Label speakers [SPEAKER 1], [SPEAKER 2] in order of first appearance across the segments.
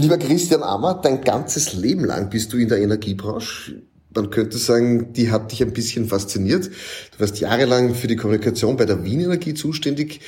[SPEAKER 1] Lieber Christian Ammer, dein ganzes Leben lang bist du in der Energiebranche. Man könnte sagen, die hat dich ein bisschen fasziniert. Du warst jahrelang für die Kommunikation bei der Wien Energie zuständig.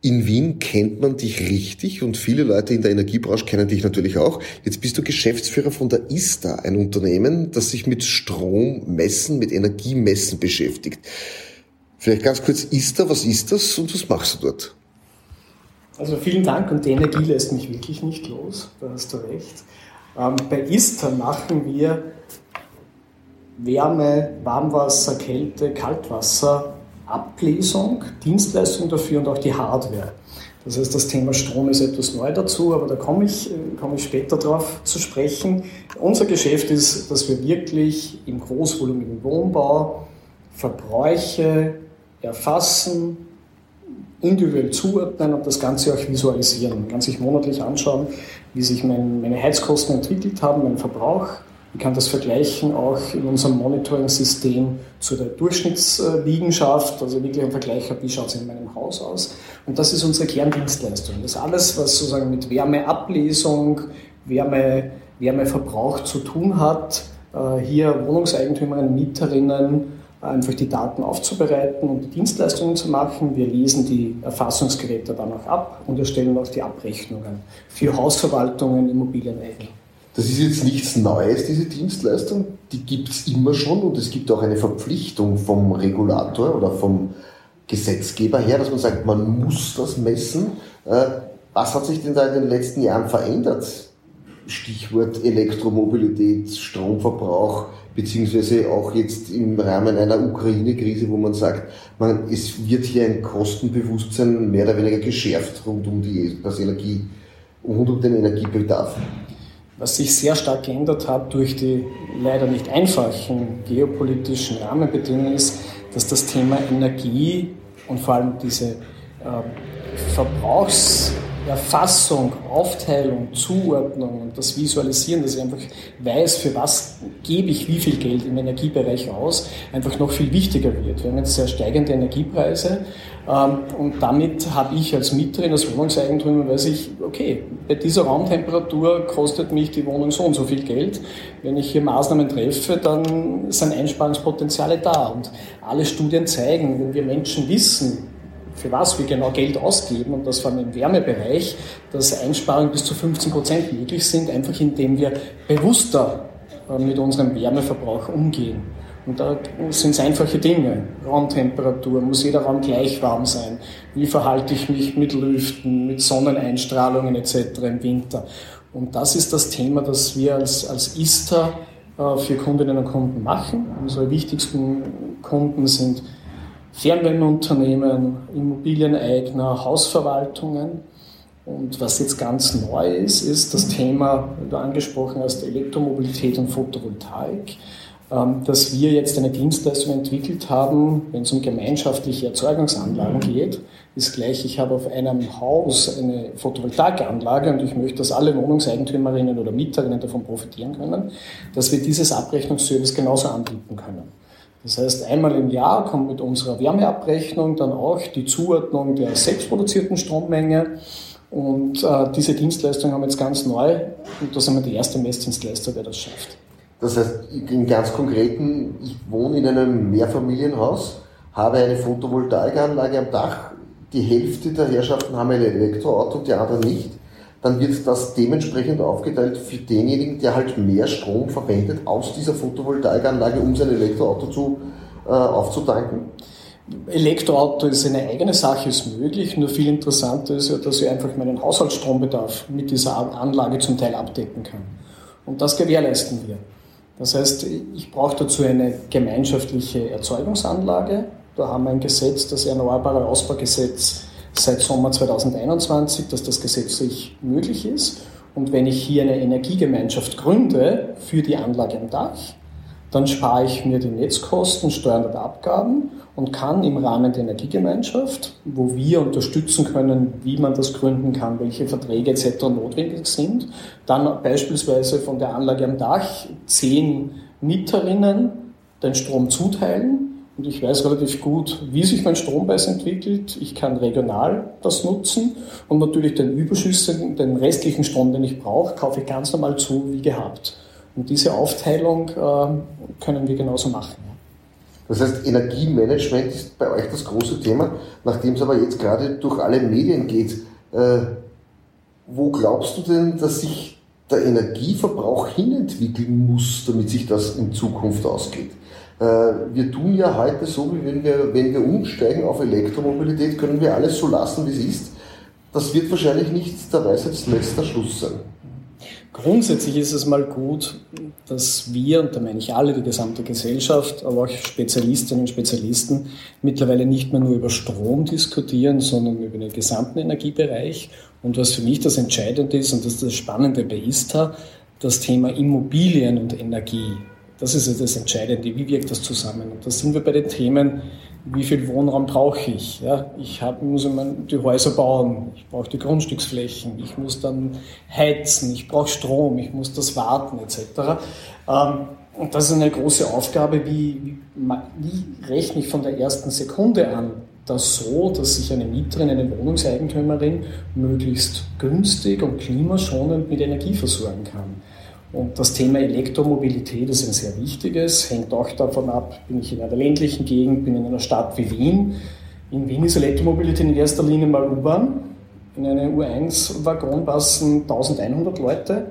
[SPEAKER 1] In Wien kennt man dich richtig und viele Leute in der Energiebranche kennen dich natürlich auch. Jetzt bist du Geschäftsführer von der ISTA, ein Unternehmen, das sich mit Strommessen, mit Energiemessen beschäftigt. Vielleicht ganz kurz, ISTA, was ist das und was machst du dort?
[SPEAKER 2] Also vielen Dank und die Energie lässt mich wirklich nicht los, da hast du recht. Ähm, bei ISTA machen wir Wärme, Warmwasser, Kälte, Kaltwasser, Ablesung, Dienstleistung dafür und auch die Hardware. Das heißt, das Thema Strom ist etwas neu dazu, aber da komme ich, äh, komme ich später darauf zu sprechen. Unser Geschäft ist, dass wir wirklich im großvolumigen Wohnbau Verbräuche erfassen, individuell zuordnen und das Ganze auch visualisieren. Man kann sich monatlich anschauen, wie sich mein, meine Heizkosten entwickelt haben, mein Verbrauch. Man kann das vergleichen auch in unserem Monitoring-System zu der Durchschnittsliegenschaft, also wirklich ein Vergleich wie schaut es in meinem Haus aus. Und das ist unsere Kerndienstleistung. Das alles, was sozusagen mit Wärmeablesung, Wärme, Wärmeverbrauch zu tun hat. Äh, hier Wohnungseigentümerinnen, Mieterinnen, einfach die Daten aufzubereiten und die Dienstleistungen zu machen. Wir lesen die Erfassungsgeräte dann auch ab und erstellen auch die Abrechnungen für Hausverwaltungen, Immobilieneigner.
[SPEAKER 1] Das ist jetzt nichts Neues, diese Dienstleistung. Die gibt es immer schon und es gibt auch eine Verpflichtung vom Regulator oder vom Gesetzgeber her, dass man sagt, man muss das messen. Äh, was hat sich denn da in den letzten Jahren verändert? Stichwort Elektromobilität, Stromverbrauch, beziehungsweise auch jetzt im Rahmen einer Ukraine-Krise, wo man sagt, man, es wird hier ein Kostenbewusstsein mehr oder weniger geschärft rund um die, das Energie, rund um den Energiebedarf.
[SPEAKER 2] Was sich sehr stark geändert hat durch die leider nicht einfachen geopolitischen Rahmenbedingungen ist, dass das Thema Energie und vor allem diese äh, Verbrauchs Erfassung, Aufteilung, Zuordnung und das Visualisieren, dass ich einfach weiß, für was gebe ich wie viel Geld im Energiebereich aus, einfach noch viel wichtiger wird. Wir haben jetzt sehr steigende Energiepreise ähm, und damit habe ich als Mieterin, als Wohnungseigentümer, weiß ich, okay, bei dieser Raumtemperatur kostet mich die Wohnung so und so viel Geld. Wenn ich hier Maßnahmen treffe, dann sind Einsparungspotenziale da. Und alle Studien zeigen, wenn wir Menschen wissen, für was wir genau Geld ausgeben und das vor allem im Wärmebereich, dass Einsparungen bis zu 15 Prozent möglich sind, einfach indem wir bewusster äh, mit unserem Wärmeverbrauch umgehen. Und da sind es einfache Dinge. Raumtemperatur, muss jeder Raum gleich warm sein? Wie verhalte ich mich mit Lüften, mit Sonneneinstrahlungen etc. im Winter? Und das ist das Thema, das wir als, als ISTA äh, für Kundinnen und Kunden machen. Unsere wichtigsten Kunden sind Fernwärmeunternehmen, Immobilieneigner, Hausverwaltungen. Und was jetzt ganz neu ist, ist das Thema, wie du angesprochen hast, Elektromobilität und Photovoltaik, ähm, dass wir jetzt eine Dienstleistung entwickelt haben, wenn es um gemeinschaftliche Erzeugungsanlagen geht, ist gleich, ich habe auf einem Haus eine Photovoltaikanlage und ich möchte, dass alle Wohnungseigentümerinnen oder Mieterinnen davon profitieren können, dass wir dieses Abrechnungsservice genauso anbieten können. Das heißt, einmal im Jahr kommt mit unserer Wärmeabrechnung dann auch die Zuordnung der selbstproduzierten Strommenge. Und äh, diese Dienstleistung haben wir jetzt ganz neu und da sind wir der erste Messdienstleister, der das schafft.
[SPEAKER 1] Das heißt, im ganz konkreten, ich wohne in einem Mehrfamilienhaus, habe eine Photovoltaikanlage am Dach, die Hälfte der Herrschaften haben ein Elektroauto, die anderen nicht dann wird das dementsprechend aufgeteilt für denjenigen, der halt mehr Strom verwendet aus dieser Photovoltaikanlage, um sein Elektroauto zu, äh, aufzutanken.
[SPEAKER 2] Elektroauto ist eine eigene Sache, ist möglich. Nur viel interessanter ist ja, dass ich einfach meinen Haushaltsstrombedarf mit dieser Anlage zum Teil abdecken kann. Und das gewährleisten wir. Das heißt, ich brauche dazu eine gemeinschaftliche Erzeugungsanlage. Da haben wir ein Gesetz, das Erneuerbare Ausbaugesetz seit Sommer 2021, dass das gesetzlich möglich ist. Und wenn ich hier eine Energiegemeinschaft gründe für die Anlage am Dach, dann spare ich mir die Netzkosten, Steuern und Abgaben und kann im Rahmen der Energiegemeinschaft, wo wir unterstützen können, wie man das gründen kann, welche Verträge etc. notwendig sind, dann beispielsweise von der Anlage am Dach zehn Mieterinnen den Strom zuteilen und ich weiß relativ gut, wie sich mein Strompreis entwickelt. Ich kann regional das nutzen und natürlich den überschüssigen, den restlichen Strom, den ich brauche, kaufe ich ganz normal zu wie gehabt. Und diese Aufteilung äh, können wir genauso machen.
[SPEAKER 1] Das heißt, Energiemanagement ist bei euch das große Thema, nachdem es aber jetzt gerade durch alle Medien geht. Äh, wo glaubst du denn, dass sich der Energieverbrauch hinentwickeln muss, damit sich das in Zukunft ausgeht? Äh, wir tun ja heute so, wie wenn wir, wenn wir umsteigen auf Elektromobilität, können wir alles so lassen, wie es ist. Das wird wahrscheinlich nicht der Weisheitsletzter Schluss sein.
[SPEAKER 2] Grundsätzlich ist es mal gut, dass wir, und da meine ich alle, die gesamte Gesellschaft, aber auch Spezialistinnen und Spezialisten, mittlerweile nicht mehr nur über Strom diskutieren, sondern über den gesamten Energiebereich. Und was für mich das Entscheidende ist, und das ist das Spannende bei ISTA, das Thema Immobilien und Energie. Das ist das Entscheidende. Wie wirkt das zusammen? Und da sind wir bei den Themen wie viel Wohnraum brauche ich? Ja, ich hab, muss immer die Häuser bauen, ich brauche die Grundstücksflächen, ich muss dann heizen, ich brauche Strom, ich muss das warten etc. Ähm, und das ist eine große Aufgabe, wie, wie, wie rechne ich von der ersten Sekunde an das so, dass sich eine Mieterin, eine Wohnungseigentümerin möglichst günstig und klimaschonend mit Energie versorgen kann. Und das Thema Elektromobilität ist ein sehr wichtiges, hängt auch davon ab, bin ich in einer ländlichen Gegend, bin in einer Stadt wie Wien. In Wien ist Elektromobilität in erster Linie mal U-Bahn. In einen U1-Waggon passen 1100 Leute,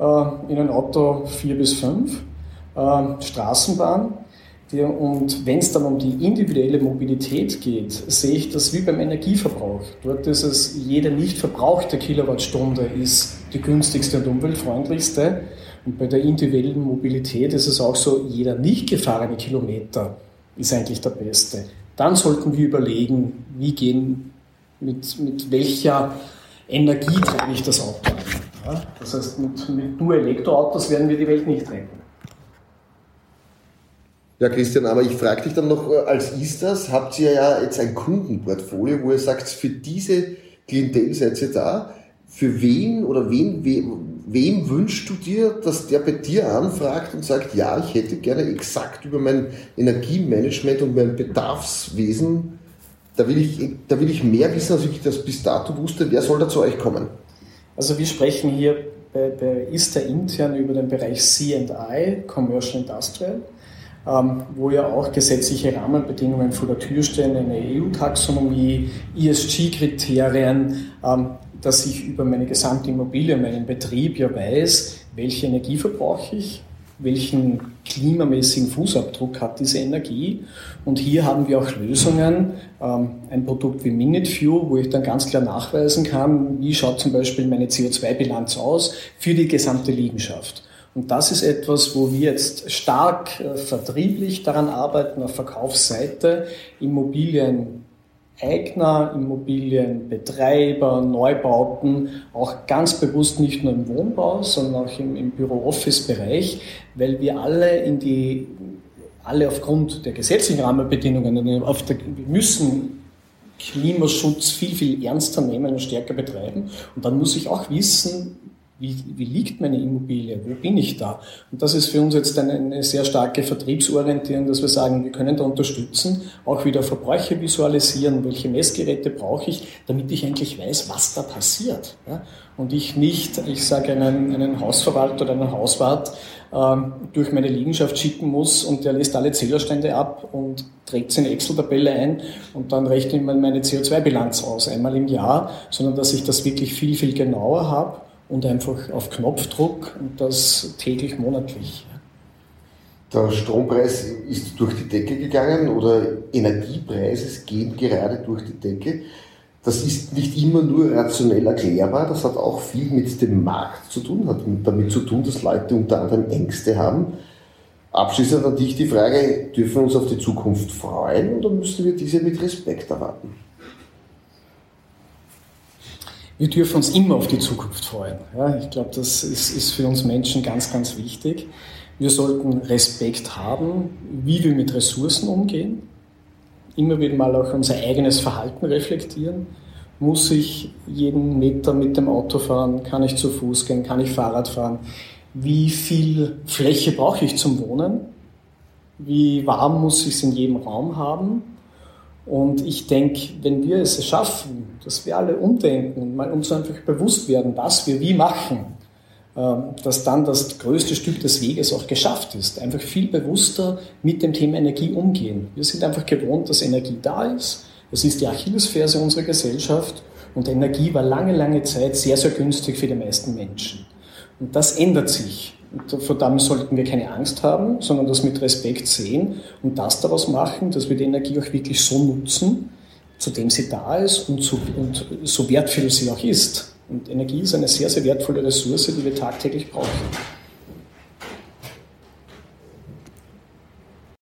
[SPEAKER 2] äh, in ein Auto 4 bis 5, äh, Straßenbahn. Und wenn es dann um die individuelle Mobilität geht, sehe ich das wie beim Energieverbrauch. Dort ist es, jede nicht verbrauchte Kilowattstunde ist die günstigste und umweltfreundlichste. Und bei der individuellen Mobilität ist es auch so, jeder nicht gefahrene Kilometer ist eigentlich der beste. Dann sollten wir überlegen, wie gehen, mit, mit welcher Energie trage ich das Auto. Ja? Das heißt, mit, mit nur Elektroautos werden wir die Welt nicht retten.
[SPEAKER 1] Ja, Christian, aber ich frage dich dann noch, äh, als ist das, habt ihr ja jetzt ein Kundenportfolio, wo ihr sagt, für diese Klientel seid ihr da. Für wen oder wen, wem wünschst du dir, dass der bei dir anfragt und sagt, ja, ich hätte gerne exakt über mein Energiemanagement und mein Bedarfswesen, da will ich, da will ich mehr wissen, als ich das bis dato wusste. Wer soll da zu euch kommen?
[SPEAKER 2] Also wir sprechen hier bei, bei ISTA intern über den Bereich C&I, Commercial Industrial, ähm, wo ja auch gesetzliche Rahmenbedingungen vor der Tür stehen, eine EU-Taxonomie, ESG-Kriterien, ähm, dass ich über meine gesamte Immobilie, meinen Betrieb ja weiß, welche Energie verbrauche ich, welchen klimamäßigen Fußabdruck hat diese Energie. Und hier haben wir auch Lösungen, ähm, ein Produkt wie MinuteView, wo ich dann ganz klar nachweisen kann, wie schaut zum Beispiel meine CO2-Bilanz aus für die gesamte Liegenschaft. Und das ist etwas, wo wir jetzt stark äh, vertrieblich daran arbeiten, auf Verkaufsseite Immobilien Eigner, Immobilienbetreiber, Neubauten, auch ganz bewusst nicht nur im Wohnbau, sondern auch im, im Büro-Office-Bereich, weil wir alle in die, alle aufgrund der gesetzlichen Rahmenbedingungen, auf der, wir müssen Klimaschutz viel, viel ernster nehmen und stärker betreiben. Und dann muss ich auch wissen, wie, wie liegt meine Immobilie? Wo bin ich da? Und das ist für uns jetzt eine, eine sehr starke Vertriebsorientierung, dass wir sagen, wir können da unterstützen, auch wieder Verbräuche visualisieren, welche Messgeräte brauche ich, damit ich eigentlich weiß, was da passiert. Ja? Und ich nicht, ich sage, einen, einen Hausverwalter oder einen Hauswart ähm, durch meine Liegenschaft schicken muss und der lässt alle Zählerstände ab und trägt sie in Excel-Tabelle ein und dann rechnet man meine CO2-Bilanz aus, einmal im Jahr, sondern dass ich das wirklich viel, viel genauer habe und einfach auf Knopfdruck und das täglich, monatlich.
[SPEAKER 1] Der Strompreis ist durch die Decke gegangen oder Energiepreise gehen gerade durch die Decke. Das ist nicht immer nur rationell erklärbar, das hat auch viel mit dem Markt zu tun, hat damit zu tun, dass Leute unter anderem Ängste haben. Abschließend an dich die Frage, dürfen wir uns auf die Zukunft freuen oder müssen wir diese mit Respekt erwarten?
[SPEAKER 2] Wir dürfen uns immer auf die Zukunft freuen. Ja, ich glaube, das ist, ist für uns Menschen ganz, ganz wichtig. Wir sollten Respekt haben, wie wir mit Ressourcen umgehen. Immer wieder mal auch unser eigenes Verhalten reflektieren. Muss ich jeden Meter mit dem Auto fahren? Kann ich zu Fuß gehen? Kann ich Fahrrad fahren? Wie viel Fläche brauche ich zum Wohnen? wie warm muss ich es in jedem Raum haben. Und ich denke, wenn wir es schaffen, dass wir alle umdenken und mal uns einfach bewusst werden, was wir wie machen, ähm, dass dann das größte Stück des Weges auch geschafft ist. Einfach viel bewusster mit dem Thema Energie umgehen. Wir sind einfach gewohnt, dass Energie da ist. Es ist die Achillesferse unserer Gesellschaft und Energie war lange, lange Zeit sehr, sehr günstig für die meisten Menschen. Und das ändert sich. Vor dem sollten wir keine Angst haben, sondern das mit Respekt sehen und das daraus machen, dass wir die Energie auch wirklich so nutzen, zu dem sie da ist und so, und so wertvoll sie auch ist. Und Energie ist eine sehr, sehr wertvolle Ressource, die wir tagtäglich brauchen.